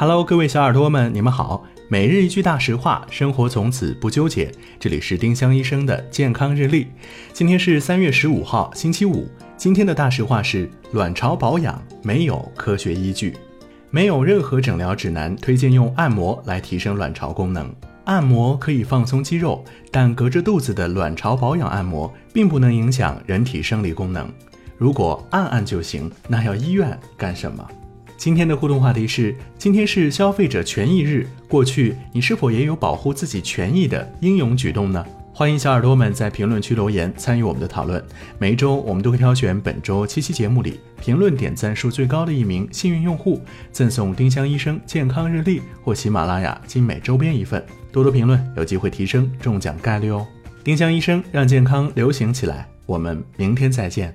Hello，各位小耳朵们，你们好。每日一句大实话，生活从此不纠结。这里是丁香医生的健康日历。今天是三月十五号，星期五。今天的大实话是：卵巢保养没有科学依据，没有任何诊疗指南推荐用按摩来提升卵巢功能。按摩可以放松肌肉，但隔着肚子的卵巢保养按摩并不能影响人体生理功能。如果按按就行，那要医院干什么？今天的互动话题是：今天是消费者权益日，过去你是否也有保护自己权益的英勇举动呢？欢迎小耳朵们在评论区留言参与我们的讨论。每一周我们都会挑选本周七期节目里评论点赞数最高的一名幸运用户，赠送丁香医生健康日历或喜马拉雅精美周边一份。多多评论，有机会提升中奖概率哦！丁香医生让健康流行起来，我们明天再见。